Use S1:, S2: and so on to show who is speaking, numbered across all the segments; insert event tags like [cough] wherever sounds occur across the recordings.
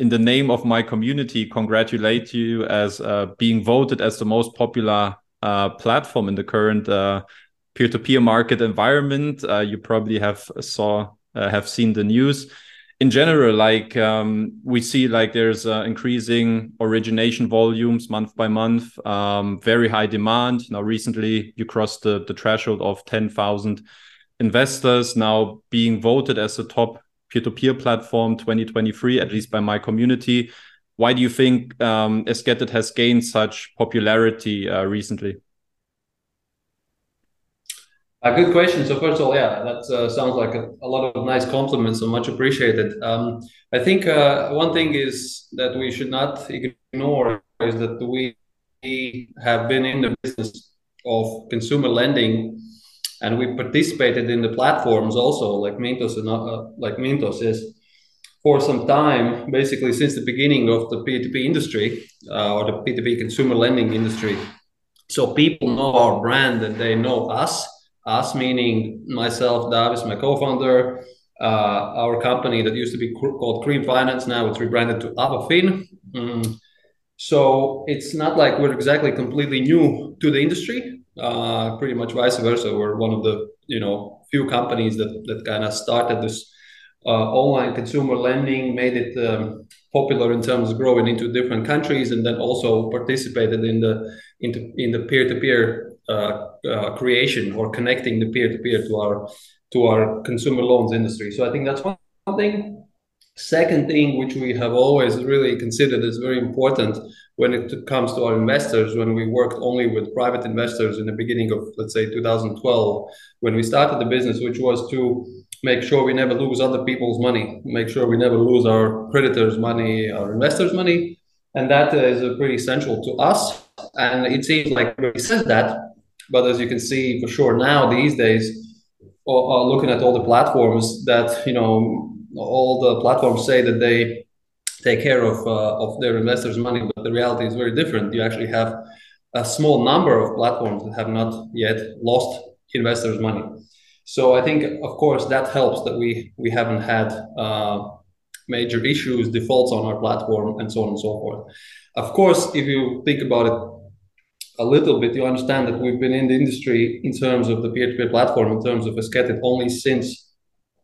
S1: in the name of my community, congratulate you as uh, being voted as the most popular uh, platform in the current uh, peer-to-peer market environment. Uh, you probably have saw uh, have seen the news. In general, like um, we see, like there's increasing origination volumes month by month, um, very high demand. Now, recently, you crossed the, the threshold of ten thousand investors. Now, being voted as the top peer-to-peer platform 2023, at least by my community. Why do you think um, has gained such popularity uh, recently?
S2: A good question. So first of all, yeah, that uh, sounds like a, a, lot of nice compliments, so much appreciated. Um, I think uh, one thing is that we should not ignore is that we have been in the business of consumer lending, and we participated in the platforms also, like Mintos and uh, like Mintos is for some time, basically since the beginning of the P2P industry uh, or the P2P consumer lending industry. So people know our brand and they know us us meaning myself, Davis, my co-founder, uh, our company that used to be called Cream Finance, now it's rebranded to Avafin. Mm. So it's not like we're exactly completely new to the industry. Uh, pretty much vice versa. We're one of the you know few companies that that kind of started this uh, online consumer lending, made it um, popular in terms of growing into different countries, and then also participated in the in the peer-to-peer uh, uh, creation or connecting the peer-to-peer to our to our consumer loans industry. So I think that's one thing. Second thing, which we have always really considered as very important when it comes to our investors, when we worked only with private investors in the beginning of, let's say, 2012, when we started the business, which was to make sure we never lose other people's money, make sure we never lose our creditors' money, our investors' money. And that is pretty essential to us. And it seems like he says that, but as you can see for sure now these days, uh, looking at all the platforms that you know, all the platforms say that they take care of uh, of their investors' money, but the reality is very different. You actually have a small number of platforms that have not yet lost investors' money. So I think, of course, that helps that we we haven't had uh, major issues, defaults on our platform, and so on and so forth. Of course, if you think about it a little bit, you understand that we've been in the industry in terms of the peer-to-peer platform, in terms of Esketit, only since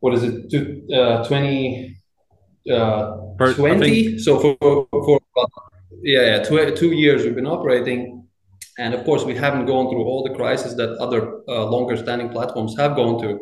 S2: what is it, to, uh, 20, uh, 20? So for, for yeah, yeah two, two years we've been operating. And of course, we haven't gone through all the crises that other uh, longer standing platforms have gone through.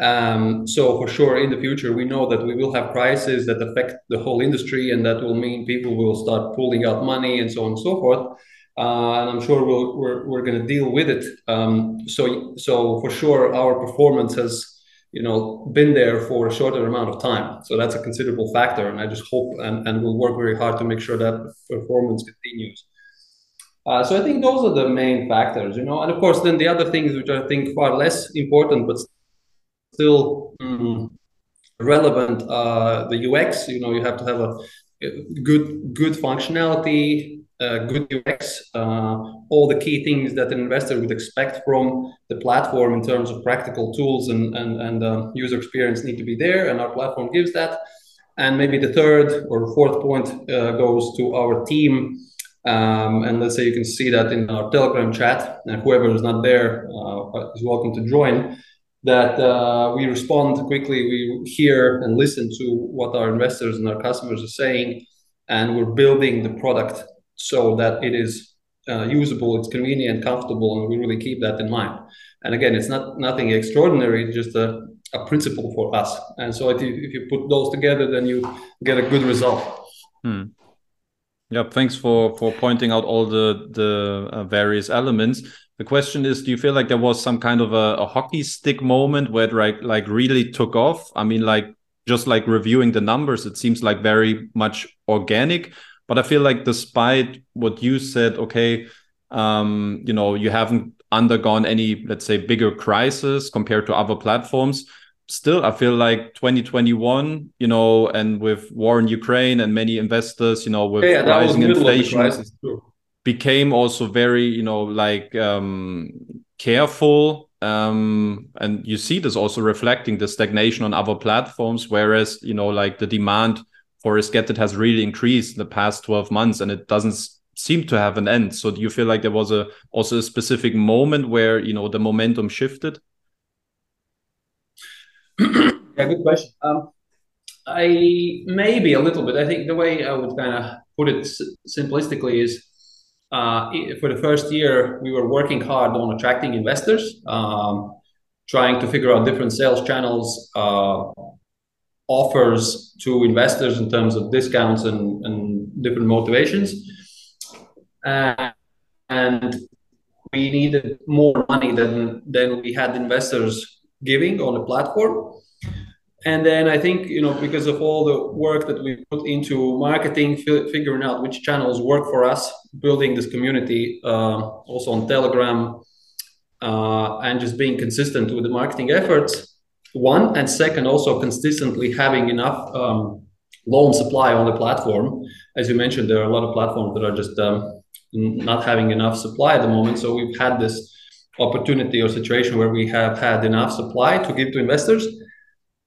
S2: Um, so for sure, in the future, we know that we will have crises that affect the whole industry, and that will mean people will start pulling out money and so on and so forth uh, and I'm sure we'll, we're we're going to deal with it. Um, so so for sure, our performance has you know been there for a shorter amount of time. So that's a considerable factor, and I just hope and and we'll work very hard to make sure that performance continues. Uh, so I think those are the main factors, you know, and of course then the other things which I think far less important but still mm, relevant, uh, the UX. You know, you have to have a good good functionality, good UX, uh, all the key things that an investor would expect from the platform in terms of practical tools and, and, and uh, user experience need to be there, and our platform gives that. And maybe the third or fourth point uh, goes to our team. Um, and let's say you can see that in our Telegram chat, and whoever is not there uh, is welcome to join. That uh, we respond quickly, we hear and listen to what our investors and our customers are saying, and we're building the product so that it is uh, usable, it's convenient, comfortable, and we really keep that in mind. And again, it's not nothing extraordinary, just a, a principle for us. And so if you, if you put those together, then you get a good result.
S1: Hmm. Yeah, thanks for for pointing out all the the uh, various elements. The question is, do you feel like there was some kind of a, a hockey stick moment where it like like really took off? I mean, like just like reviewing the numbers, it seems like very much organic but I feel like despite what you said, okay, um, you know, you haven't undergone any, let's say, bigger crisis compared to other platforms. Still, I feel like 2021, you know, and with war in Ukraine and many investors, you know, with yeah, rising inflation, became also very, you know, like um, careful. Um, and you see this also reflecting the stagnation on other platforms, whereas, you know, like the demand for Esketit has really increased in the past 12 months and it doesn't seem to have an end. So do you feel like there was a also a specific moment where you know the momentum shifted?
S2: yeah, good question. Um, I maybe a little bit. I think the way I would kind of put it simplistically is uh, for the first year we were working hard on attracting investors, um, trying to figure out different sales channels, uh, offers to investors in terms of discounts and, and different motivations uh, and we needed more money than than we had investors giving on the platform. And then I think you know because of all the work that we put into marketing, f- figuring out which channels work for us, building this community, uh, also on Telegram, uh, and just being consistent with the marketing efforts. One and second, also consistently having enough um, loan supply on the platform. As you mentioned, there are a lot of platforms that are just um, not having enough supply at the moment. So we've had this opportunity or situation where we have had enough supply to give to investors.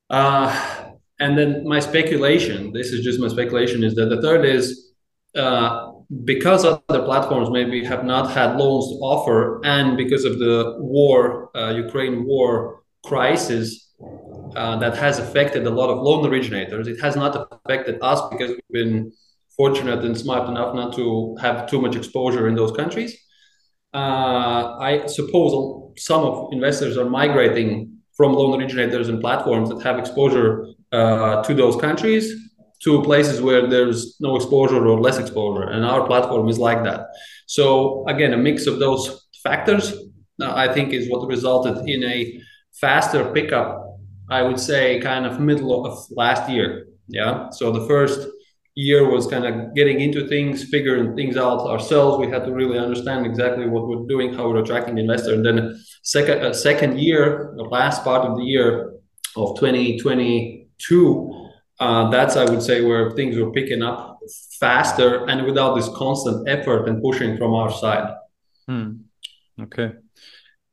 S2: Uh, and then my speculation, this is just my speculation, is that the third is uh, because other platforms maybe have not had loans to offer, and because of the war, uh, Ukraine war crisis uh, that has affected a lot of loan originators, it has not affected us because we've been fortunate and smart enough not to have too much exposure in those countries. Uh, I suppose some of investors are migrating from loan originators and platforms that have exposure uh, to those countries to places where there's no exposure or less exposure, and our platform is like that. So again, a mix of those factors, uh, I think, is what resulted in a faster pickup. I would say, kind of middle of last year. Yeah. So the first year was kind of getting into things, figuring things out ourselves. We had to really understand exactly what we're doing, how we're attracting investors. And then second a second year, the last part of the year of 2022, uh, that's I would say where things were picking up faster and without this constant effort and pushing from our side.
S1: Hmm. Okay.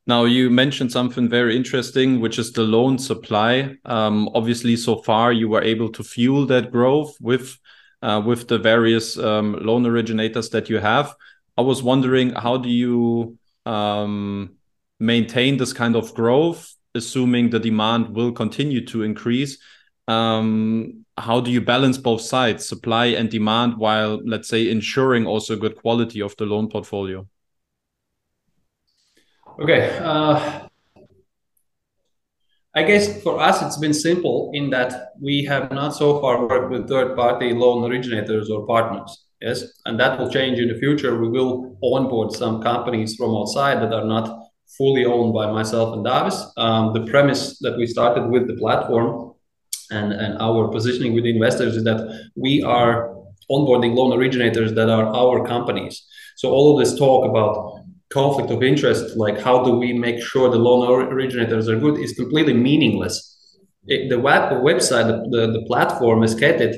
S1: Now you mentioned something very interesting, which is the loan supply. Um, obviously, so far you were able to fuel that growth with uh, with the various um, loan originators that you have. I was wondering, how do you um, maintain this kind of growth, assuming the demand will continue to increase? Um, how do you balance both sides, supply and demand, while, let's say, ensuring also good quality of the loan portfolio?
S2: Okay. Uh, I guess for us, it's been simple in that we have not so far worked with third party loan originators or partners. Yes. And that will change in the future. We will onboard some companies from outside that are not fully owned by myself and Davis. Um, the premise that we started with the platform and, and our positioning with investors is that we are onboarding loan originators that are our companies. So all of this talk about conflict of interest, like how do we make sure the loan originators are good, is completely meaningless. It, the, web, the website, the, the, the platform Esketit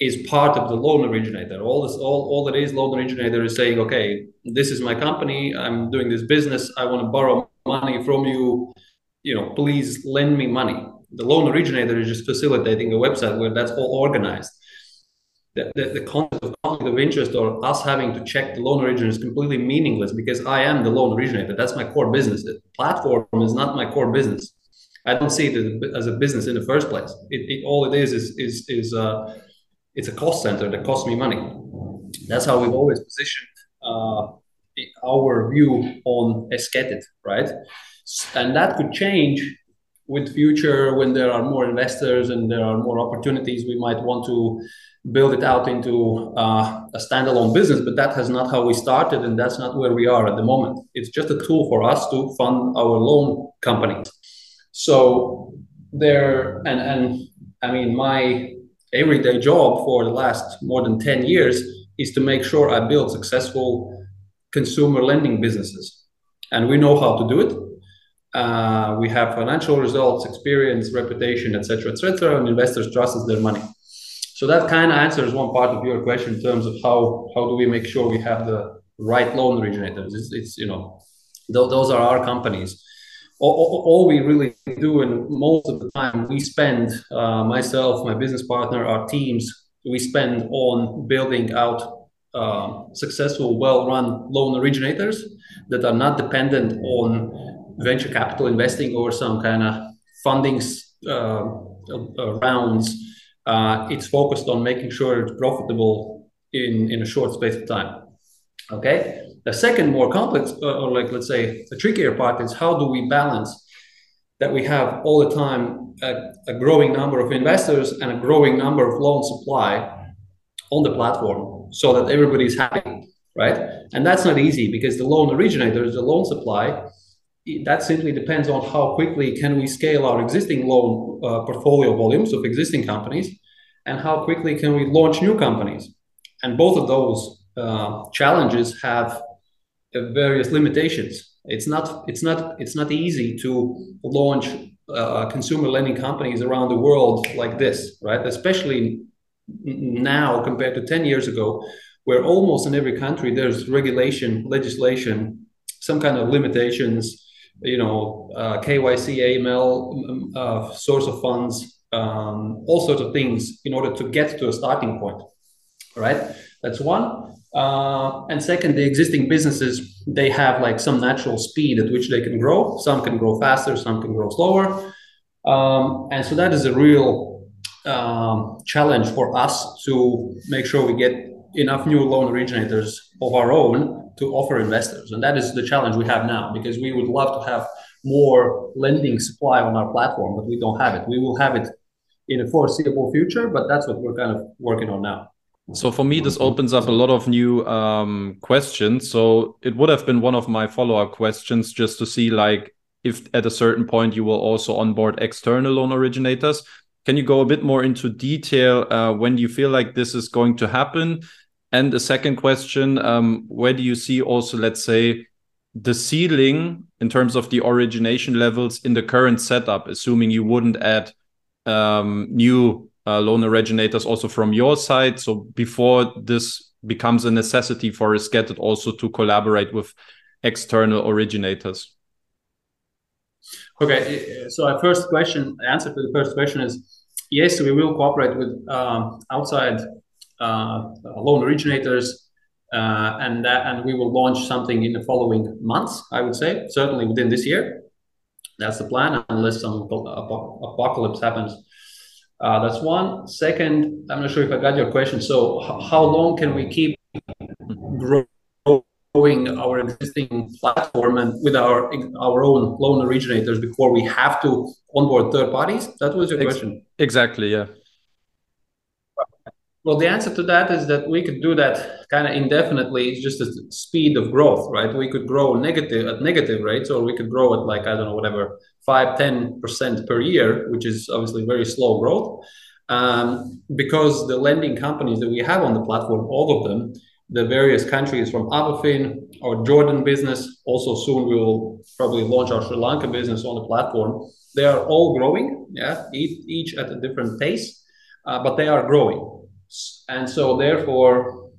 S2: is part of the loan originator. All this, all, all it is, loan originator is saying, okay, this is my company. I'm doing this business. I want to borrow money from you. You know, please lend me money. The loan originator is just facilitating a website where that's all organized the, the, the concept of conflict of interest or us having to check the loan originator is completely meaningless because I am the loan originator. That's my core business. The platform is not my core business. I don't see it as a business in the first place. It, it all it is is is is uh, it's a cost center that costs me money. That's how we've always positioned uh, our view on Esketit, right? And that could change with future when there are more investors and there are more opportunities. We might want to build it out into uh, a standalone business, but that has not how we started, and that's not where we are at the moment. It's just a tool for us to fund our loan companies. So there, and and I mean, my everyday job for the last more than ten years is to make sure I build successful consumer lending businesses, and we know how to do it. Uh, we have financial results, experience, reputation, etc., etc., and investors trust us their money. So that kind of answers one part of your question in terms of how how do we make sure we have the right loan originators. It's, it's you know th- those are our companies. All, all, all, we really do, and most of the time we spend uh, myself, my business partner, our teams we spend on building out uh, successful, well-run loan originators that are not dependent on venture capital investing or some kind of funding uh, uh, rounds. Uh, it's focused on making sure it's profitable in, in a short space of time. Okay. The second, more complex, uh, or like let's say the trickier part is how do we balance that we have all the time a, a growing number of investors and a growing number of loan supply on the platform so that everybody's happy, right? And that's not easy because the loan originators, the loan supply, that simply depends on how quickly can we scale our existing loan uh, portfolio volumes of existing companies and how quickly can we launch new companies. And both of those uh, challenges have uh, various limitations. It's not it's not it's not easy to launch uh, consumer lending companies around the world like this, right? Especially now compared to 10 years ago, where almost in every country there's regulation, legislation, some kind of limitations, you know, uh, KYC, AML, uh, source of funds, um, all sorts of things in order to get to a starting point, right? That's one. Uh, and second, the existing businesses, they have like some natural speed at which they can grow. Some can grow faster, some can grow slower. Um, and so that is a real um, challenge for us to make sure we get enough new loan originators of our own to offer investors. And that is the challenge we have now because we would love to have more lending supply on our platform, but we don't have it. We will have it in a foreseeable future, but that's what we're kind of working on now.
S1: So for me, this opens up a lot of new um, questions. So it would have been one of my follow-up questions just to see like if at a certain point you will also onboard external loan originators. Can you go a bit more into detail uh, when you feel like this is going to happen? And the second question, um, where do you see also, let's say, the ceiling in terms of the origination levels in the current setup, assuming you wouldn't add um, new uh, loan originators also from your side. So before this becomes a necessity for Esketit also to collaborate with external originators.
S2: Okay, so our first question, answer to the first question is yes, we will cooperate with um, outside loan originators, uh, and that, and we will launch something in the following months. I would say certainly within this year. That's the plan, unless some apocalypse happens uh, that's one. Second, I'm not sure if I got your question. So, how long can we keep growing our existing platform and with our our own loan originators before we have to onboard third parties? That was your question.
S1: Exactly. Yeah.
S2: Well, the answer to that is that we could do that kind of indefinitely. It's just the speed of growth, right? We could grow negative at negative rates, or we could grow at like I don't know whatever five, ten percent per year, which is obviously very slow growth. Um, because the lending companies that we have on the platform, all of them, the various countries from Avafin, our Jordan business, also soon we will probably launch our Sri Lanka business on the platform. They are all growing, yeah, each, each at a different pace, uh, but they are growing and so therefore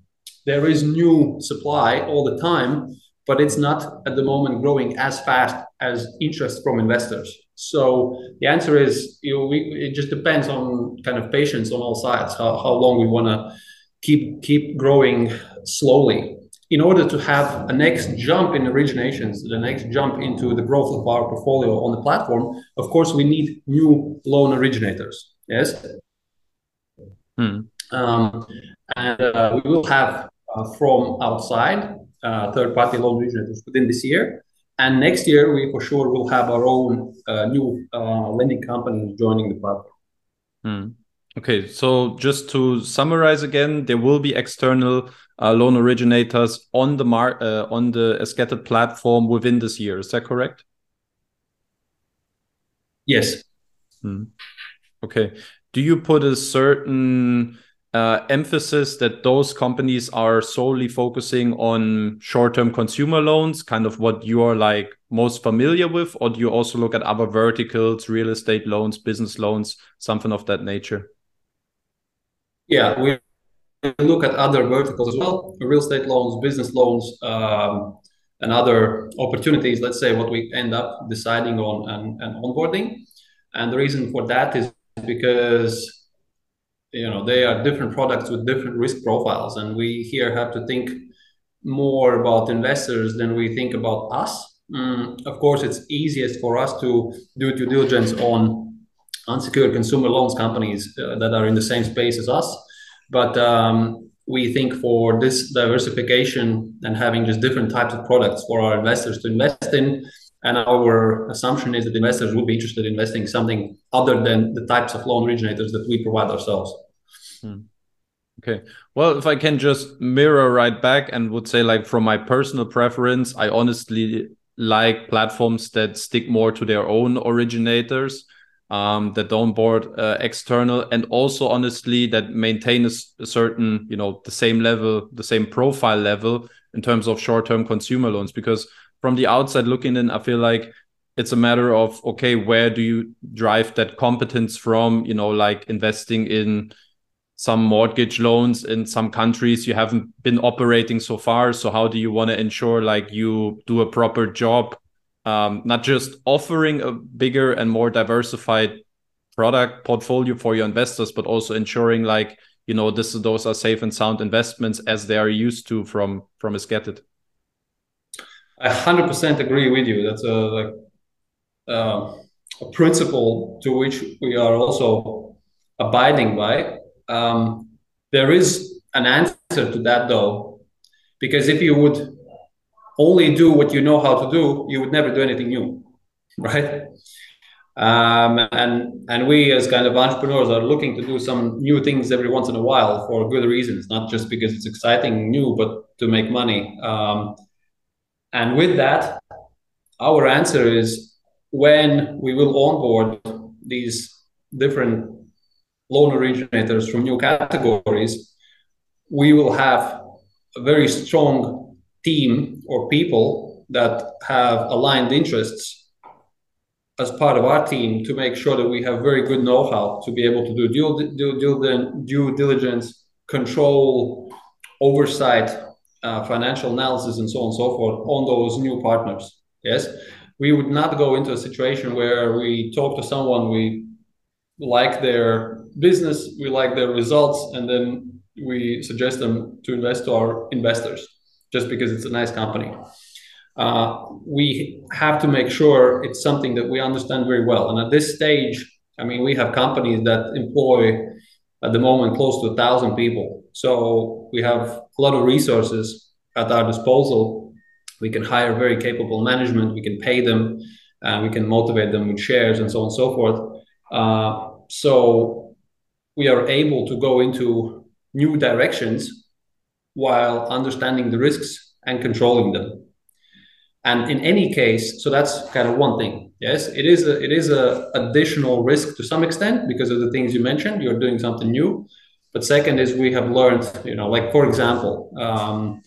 S2: there is new supply all the time but it's not at the moment growing as fast as interest from investors. So the answer is you know, we, it just depends on kind of patience on all sides how, how long we want to keep keep growing slowly. In order to have a next jump in originations the next jump into the growth of our portfolio on the platform of course we need new loan originators. Yes? Hmm. Um, and uh, we will have uh, from outside uh, third-party loan originators within this year. And next year, we for sure will have our own new lending companies joining the platform.
S1: Hmm. Okay, so just to summarize again, there will be external uh, loan originators on the mar uh, on the Esketit platform within this year. Is that correct?
S2: Yes.
S1: Hmm. Okay. Do you put a certain uh, emphasis that those companies are solely focusing on short-term consumer loans, kind of what you are like most familiar with, or do you also look at other verticals, real estate loans, business loans, something of that nature?
S2: Yeah, we look at other verticals as well: real estate loans, business loans, um, and other opportunities. Let's say what we end up deciding on and, and onboarding, and the reason for that is because you know they are different products with different risk profiles, and we here have to think more about investors than we think about us. Mm, of course, it's easiest for us to do due diligence on unsecured consumer loans companies uh, that are in the same space as us. But um, we think for this diversification and having just different types of products for our investors to invest in, and our assumption is that investors would be interested in investing something other than the types of loan originators that we provide ourselves. Hmm.
S1: Okay. Well, if I can just mirror right back and would say, like, from my personal preference, I honestly like platforms that stick more to their own originators, um, that don't board uh, external, and also honestly that maintain a, a, certain, you know, the same level, the same profile level in terms of short-term consumer loans. Because from the outside looking in, I feel like it's a matter of okay, where do you drive that competence from? You know, like investing in some mortgage loans in some countries you haven't been operating so far. So how do you want to ensure like you do a proper job um, not just offering a bigger and more diversified product portfolio for your investors but also ensuring like you know this those are safe and sound investments as they are used to from from Esketit.
S2: I 100% agree with you. That's a like uh, a principle to which we are also abiding by um, there is an answer to that, though, because if you would only do what you know how to do, you would never do anything new, [laughs] right? Um, and and we as kind of entrepreneurs are looking to do some new things every once in a while for good reasons, not just because it's exciting, new, but to make money. Um, and with that, our answer is when we will onboard these different loan originators from new categories, we will have a very strong team or people that have aligned interests as part of our team to make sure that we have very good know-how to be able to do due, due, due, due diligence, control, oversight, uh, financial analysis, and so on and so forth on those new partners. Yes, we would not go into a situation where we talk to someone we like their business, we like their results, and then we suggest them to invest to our investors just because it's a nice company. Uh, we have to make sure it's something that we understand very well. And at this stage, I mean, we have companies that employ at the moment close to a thousand people. So we have a lot of resources at our disposal. We can hire very capable management. We can pay them. Uh, we can motivate them with shares and so on and so forth. Uh, so we are able to go into new directions while understanding the risks and controlling them. And in any case, so that's kind of one thing. Yes, it is a it is a additional risk to some extent because of the things you mentioned. You're doing something new. But second is we have learned, you know, like for example, um,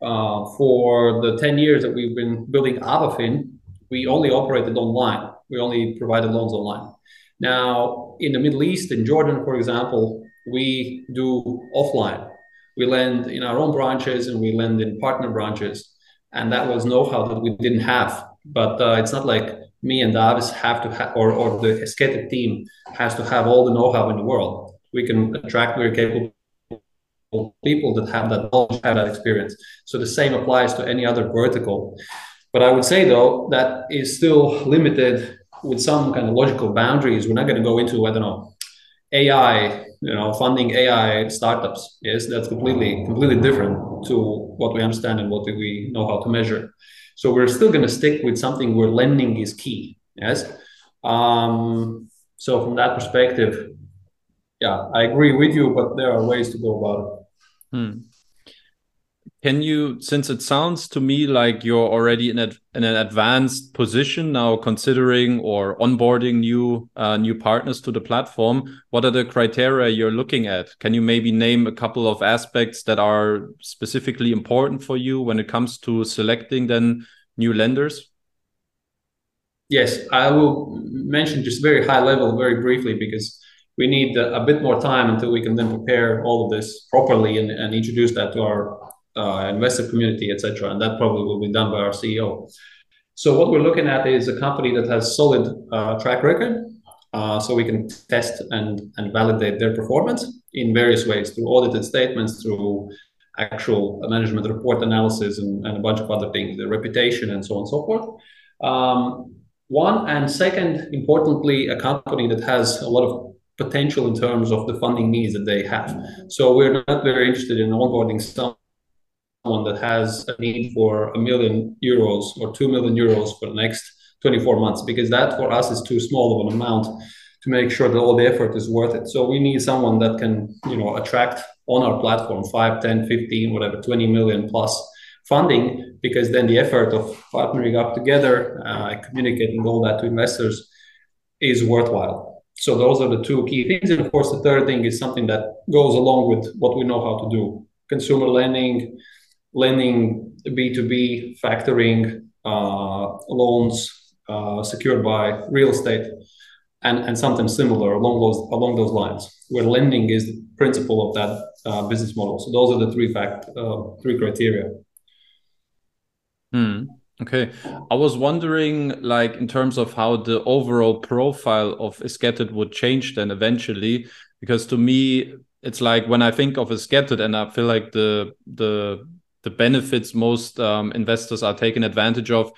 S2: uh, for the 10 years that we've been building Avafin, we only operated online. We only provided loans online. Now, in the Middle East, in Jordan, for example, we do offline. We lend in our own branches and we lend in partner branches. And that was know how that we didn't have. But uh, it's not like me and Davis have to have, or, or the Esketit team has to have all the know how in the world. We can attract very capable people that have that knowledge, have that experience. So the same applies to any other vertical. But I would say, though, that is still limited with some kind of logical boundaries. We're not going to go into I don't know AI, you know, funding AI startups. Yes, that's completely completely different to what we understand and what we know how to measure. So we're still going to stick with something where lending is key. Yes. Um, so from that perspective, yeah, I agree with you, but there are ways to go about it. Hmm
S1: can you since it sounds to me like you're already in, a, in an advanced position now considering or onboarding new uh, new partners to the platform what are the criteria you're looking at? Can you maybe name a couple of aspects that are specifically important for you when it comes to selecting then new lenders?
S2: Yes i will mention just very high level very briefly because we need a, a bit more time until we can then prepare all of this properly and, and introduce that to our uh, investor community, etc. And that probably will be done by our CEO. So what we're looking at is a company that has solid uh, track record, uh, so we can test and, and validate their performance in various ways through audited statements, through actual management report analysis, and, and a bunch of other things, the reputation, and so on and so forth. Um, one and second, importantly, a company that has a lot of potential in terms of the funding needs that they have. So we're not very interested in onboarding someone that has a need for a million euros or two million euros for the next 24 months, because that for us is too small of an amount to make sure that all the effort is worth it. So we need someone that can, you know, attract on our platform 5, 10, 15, whatever, 20 million plus funding, because then the effort of partnering up together, uh, communicating all that to investors is worthwhile. So those are the two key things. And of course, the third thing is something that goes along with what we know how to do: consumer lending, lending B2B, factoring, uh, loans uh, secured by real estate, and, and something similar along those along those lines, where lending is the principle of that uh, business model. So those are the three fact uh, three criteria.
S1: Hmm. Okay. I was wondering, like, in terms of how the overall profile of Esketit would change then eventually, because to me, it's like when I think of Esketit and I feel like the the the benefits most um, investors are taking advantage of,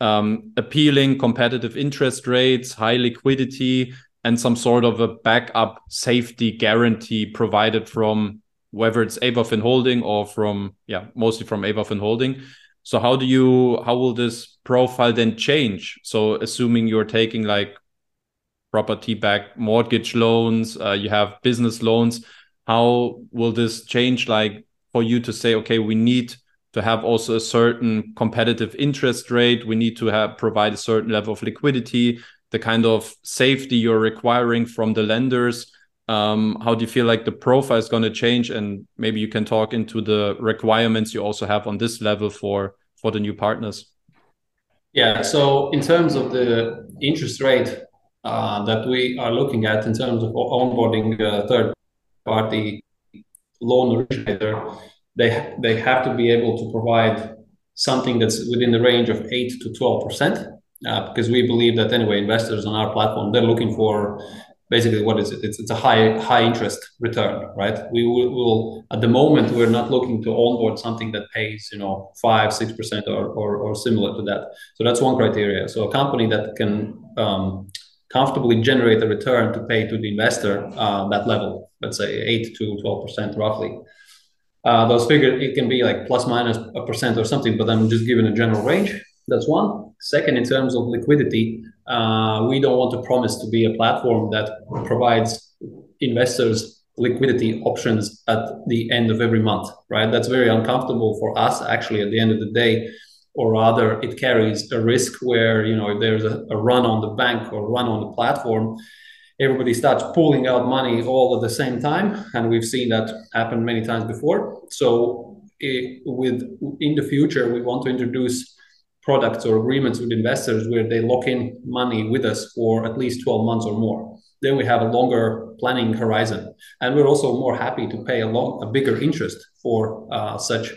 S1: um, appealing competitive interest rates, high liquidity, and some sort of a backup safety guarantee provided from whether it's Avafin Holding or from yeah mostly from Avafin Holding so how do you how will this profile then change? So assuming you're taking like property backed mortgage loans, uh, you have business loans, how will this change like for you to say okay, we need to have also a certain competitive interest rate, we need to have provide a certain level of liquidity, the kind of safety you're requiring from the lenders. Um, how do you feel like the profile is going to change? And maybe you can talk into the requirements you also have on this level for for the new partners.
S2: Yeah so in terms of the interest rate uh, that we are looking at in terms of onboarding a third party loan originator they they have to be able to provide something that's within the range of 8 to 12 percent uh, because we believe that anyway investors on our platform they're looking for basically what is it? It's, it's a high high interest return, right? We will, will at the moment we're not looking to onboard something that pays you know five six percent or, or, or similar to that. So that's one criteria. So a company that can um, comfortably generate a return to pay to the investor uh, that level, let's say eight to twelve percent roughly. Uh, those figures it can be like plus minus a percent or something, but I'm just giving a general range. That's one. Second, in terms of liquidity, uh, we don't want to promise to be a platform that provides investors liquidity options at the end of every month, right? That's very uncomfortable for us actually at the end of the day, or rather it carries a risk where, you know, if there's a, a run on the bank or run on the platform, everybody starts pulling out money all at the same time. And we've seen that happen many times before. So it, with in the future, we want to introduce products or agreements with investors where they lock in money with us for at least 12 months or more. Then we have a longer planning horizon. And we're also more happy to pay a, long, a bigger interest for uh, such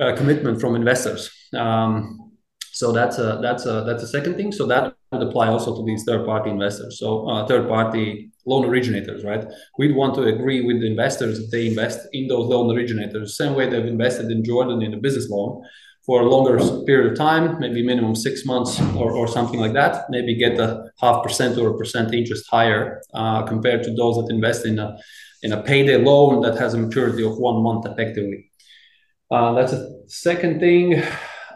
S2: uh, commitment from investors. Um, so that's a, that's a, that's a second thing. So that would apply also to these third party investors. So uh, third party loan originators, right? We'd want to agree with the investors that they invest in those loan originators, same way they've invested in Jordan in a business loan for a longer period of time, maybe minimum six months or, or something like that, maybe get a half percent or a percent interest higher uh, compared to those that invest in a in a payday loan that has a maturity of one month effectively. Uh, that's a second thing.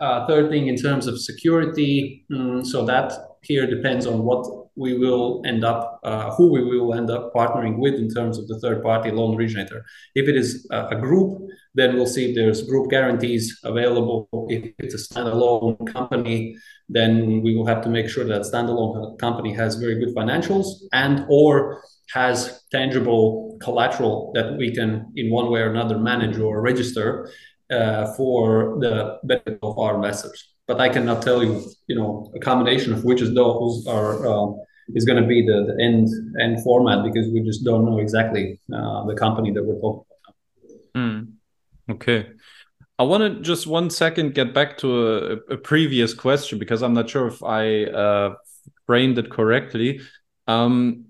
S2: Uh, third thing in terms of security, mm, so that here depends on what we will end up, uh, who we will end up partnering with in terms of the third party loan originator. If it is a, a group, then we'll see if there's group guarantees available. If it's a standalone company, then we will have to make sure that standalone company has very good financials and or has tangible collateral that we can in one way or another manage or register uh, for the benefit of our investors but I cannot tell you, you know, a combination of which of those are uh, is going to be the, the end end format because we just don't know exactly uh, the company that we're talking about.
S1: Mm. Okay. I want to just one second get back to a, a, previous question because I'm not sure if I uh, framed it correctly. um,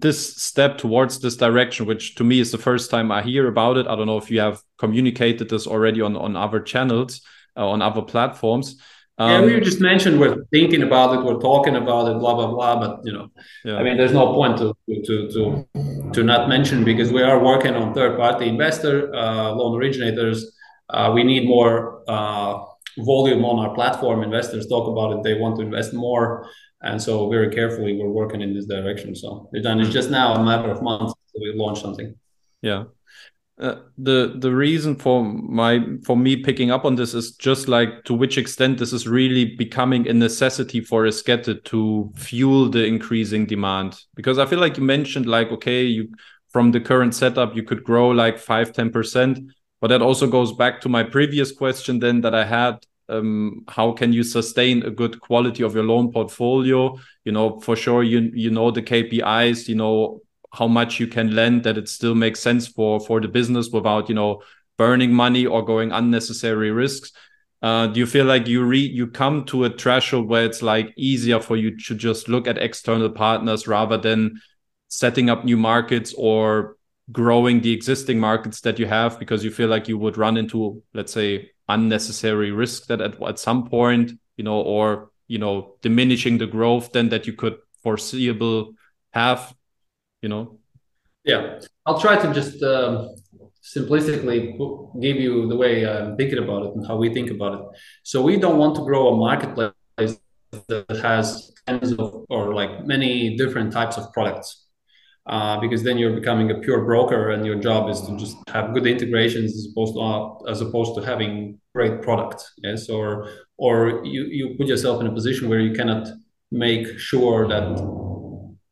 S1: this step towards this direction, which to me is the first time I hear about it. I don't know if you have communicated this already on on other channels, uh, on other platforms.
S2: Um, yeah, we just mentioned we're thinking about it, we're talking about it, blah blah blah. But you know, yeah. I mean, there's no point to to to to not mention because we are working on third party investor uh, loan originators. Uh, we need more uh, volume on our platform. Investors talk about it; they want to invest more, and so very carefully we're working in this direction. So we're done. It's just now a matter of months we launch something.
S1: Yeah. Uh, the the reason for my for me picking up on this is just like to which extent this is really becoming a necessity for Esketit to fuel the increasing demand because I feel like you mentioned like okay you from the current setup you could grow like 5 10% but that also goes back to my previous question then that I had um, how can you sustain a good quality of your loan portfolio? You know for sure you you know the KPIs you know how much you can lend that it still makes sense for for the business without you know burning money or going unnecessary risks. Uh, do you feel like you re you come to a threshold where it's like easier for you to just look at external partners rather than setting up new markets or growing the existing markets that you have because you feel like you would run into let's say unnecessary risk that at, at some point you know or you know diminishing the growth then that you could foreseeable have you know?
S2: Yeah. I'll try to just um, simplistically give you the way i'm thinking about it and how we think about it. So we don't want to grow a marketplace that has tens of or like many different types of products uh, because then you're becoming a pure broker and your job is to just have good integrations as opposed to uh, as opposed to having great product yes or or you you put yourself in a position where you cannot make sure that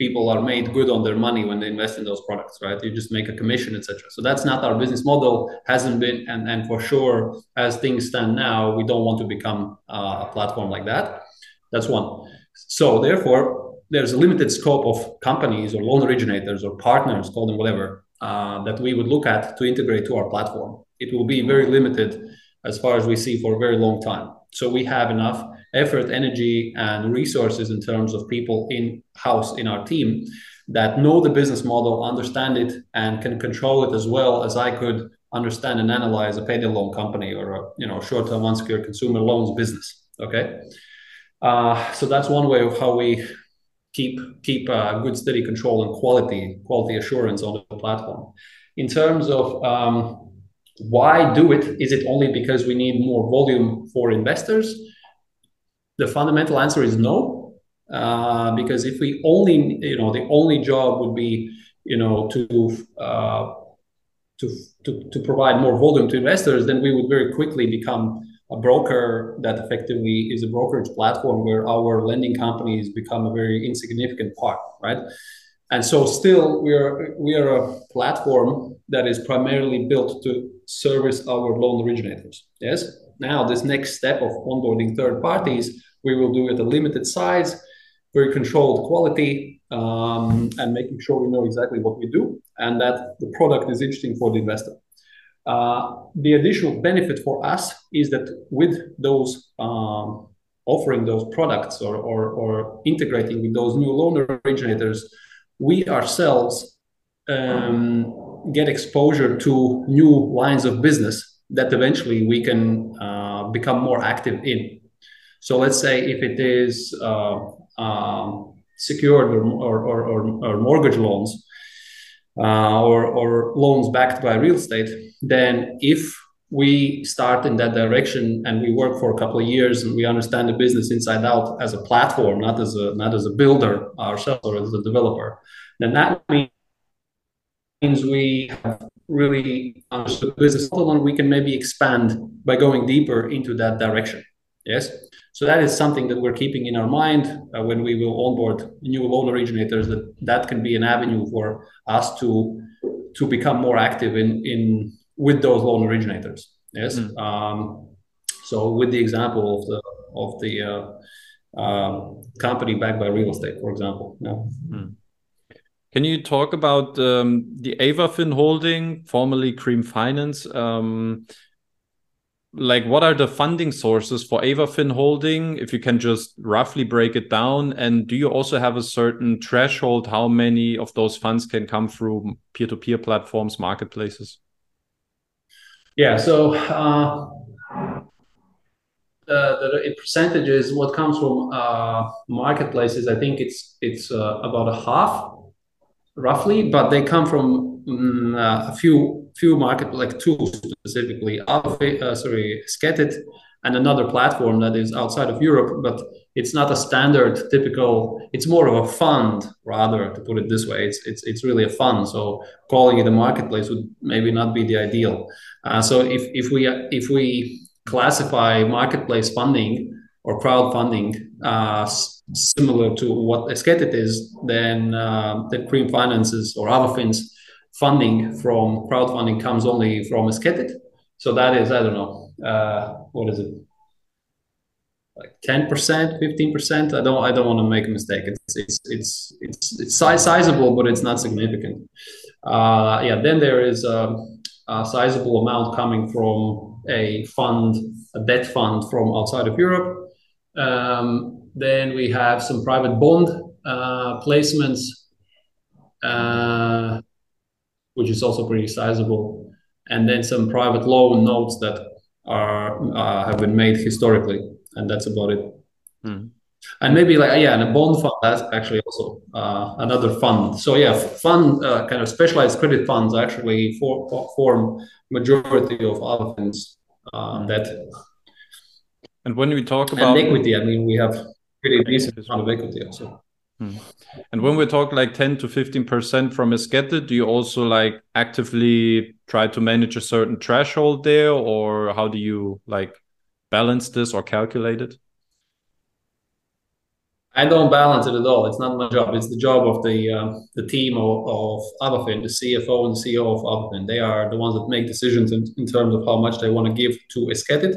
S2: people are made good on their money when they invest in those products, right? You just make a commission, etc. So that's not our business model. Hasn't been, and and for sure, as things stand now, we don't want to become uh, a platform like that. That's one. So therefore, there's a limited scope of companies or loan originators or partners, call them whatever, uh, that we would look at to integrate to our platform. It will be very limited as far as we see for a very long time. So we have enough effort, energy, and resources in terms of people in house in our team that know the business model, understand it, and can control it as well as I could understand and analyze a payday loan company or a you know short-term unsecured consumer loans business. Okay, uh, so that's one way of how we keep keep uh, good steady control and quality quality assurance on the platform. In terms of um, why do it? Is it only because we need more volume for investors? The fundamental answer is no, uh, because if we only, you know, the only job would be, you know, to uh, to, to to provide more volume to investors, then we would very quickly become a broker that effectively is a brokerage platform where our lending companies become a very insignificant part, right? And so still we are we are a platform that is primarily built to service our loan originators. Yes. Now this next step of onboarding third parties we will do it a limited size, very controlled quality, um, and making sure we know exactly what we do and that the product is interesting for the investor. Uh, the additional benefit for us is that with those um, offering those products or, or, or, integrating with those new loan originators, we ourselves um, get exposure to new lines of business that eventually we can uh, become more active in. So let's say if it is uh, um, secured or, or, or, or, mortgage loans uh, or, or loans backed by real estate, then if we start in that direction and we work for a couple of years and we understand the business inside out as a platform, not as a not as a builder ourselves or as a developer, then that means we have really understood the business model and we can maybe expand by going deeper into that direction. Yes. So that is something that we're keeping in our mind uh, when we will onboard new loan originators. That that can be an avenue for us to to become more active in in with those loan originators. Yes. Mm. Um, so with the example of the of the uh, uh, company backed by real estate, for example. Yeah. Mm.
S1: Can you talk about um, the Avafin holding, formerly Cream Finance? Um, like what are the funding sources for Avafin Holding? If you can just roughly break it down, and do you also have a certain threshold how many of those funds can come through peer-to-peer platforms, marketplaces?
S2: Yeah, so uh, the, the percentages what comes from uh, marketplaces, I think it's it's uh, about a half, roughly, but they come from um, a few few market like two specifically, uh, sorry, Esketit, and another platform that is outside of Europe, but it's not a standard typical. It's more of a fund rather to put it this way. It's it's it's really a fund. So calling it a marketplace would maybe not be the ideal. Uh, so if if we if we classify marketplace funding or crowdfunding uh, similar to what Esketit is, then uh, the Creamfinance's or Avafin's funding from crowdfunding comes only from Esketit. So that is, I don't know, uh, what is it? Like 10%, 15%. I don't I don't want to make a mistake. It's it's it's it's, it's sizable, but it's not significant. Uh, yeah, then there is a, a sizable amount coming from a fund, a debt fund from outside of Europe. Um, then we have some private bond uh, placements, uh, which is also pretty sizable, and then some private loan notes that are uh, have been made historically, and that's about it. Hmm. And maybe like yeah, and a bond fund that's actually also uh, another fund. So yeah, fund uh, kind of specialized credit funds actually for, for, form majority of Avafin's uh, debt.
S1: And when we talk about
S2: and equity, I mean we have pretty decent amount of equity also.
S1: Hmm. And when we talk like 10 to 15% from Esketit, do you also like actively try to manage a certain threshold there or how do you like balance this or calculate it?
S2: I don't balance it at all. It's not my job. It's the job of the uh, the team of, of Avafin, the CFO and CEO of Avafin. They are the ones that make decisions in, in terms of how much they want to give to Esketit.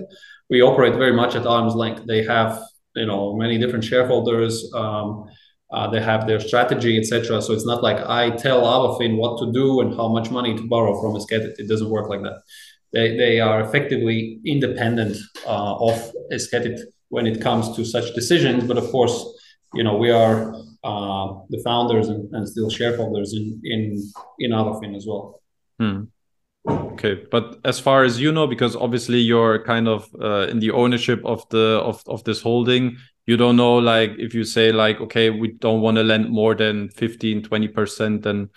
S2: We operate very much at arm's length. They have you know many different shareholders. Um, uh, they have their strategy, etc. So it's not like I tell Avafin what to do and how much money to borrow from Esketit. It doesn't work like that. They, they are effectively independent uh, of Esketit when it comes to such decisions. But of course, you know we are uh, the founders and, and, still shareholders in in in Avafin as well.
S1: Hmm. Okay, but as far as you know, because obviously you're kind of uh, in the ownership of the of of this holding, you don't know like if you say like okay we don't want to lend more than 15 20 percent then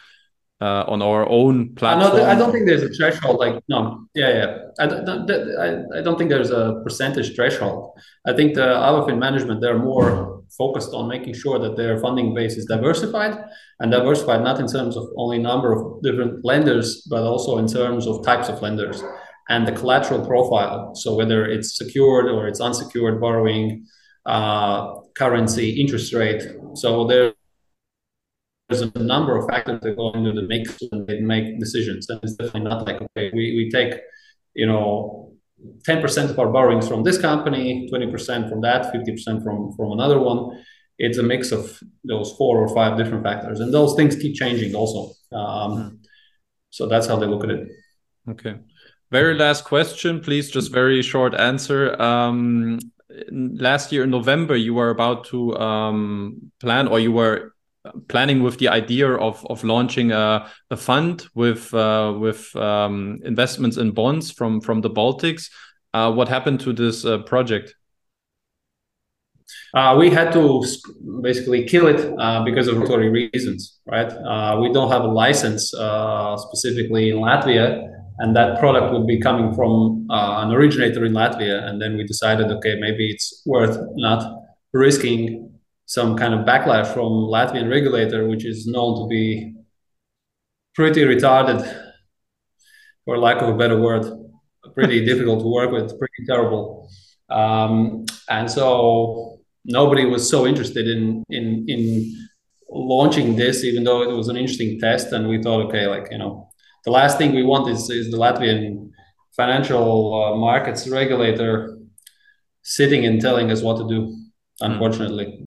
S1: uh, on our own platform
S2: I don't think there's a threshold like no yeah yeah. I don't, I, I don't think there's a percentage threshold. I think the Avafin management they're more focused on making sure that their funding base is diversified and diversified not in terms of only number of different lenders but also in terms of types of lenders and the collateral profile so whether it's secured or it's unsecured borrowing uh, currency, interest rate. So there's a number of factors that go into the mix when they make decisions. And it's definitely not like, okay, we, we take, you know, 10% of our borrowings from this company, 20% from that, 50% from, from another one. It's a mix of those four or five different factors. And those things keep changing also. Um, mm. So that's how they look at it.
S1: Okay. Very last question, please. Just very short answer. Um, last year in November, you were about to um, plan, or you were planning with the idea of of launching a, a fund with uh, with um, investments in bonds from from the Baltics. Uh, what happened to this uh, project?
S2: Uh, we had to basically kill it uh, because of regulatory reasons, right? Uh, we don't have a license specifically in Latvia and that product would be coming from an originator in Latvia. And then we decided, okay, maybe it's worth not risking some kind of backlash from Latvian regulator, which is known to be pretty retarded, for lack of a better word, [laughs] pretty difficult to work with, pretty terrible. Um, and so nobody was so interested in in in launching this, even though it was an interesting test. And we thought, okay, like you know, the last thing we want is, is the Latvian financial uh, markets regulator sitting and telling us what to do. Unfortunately,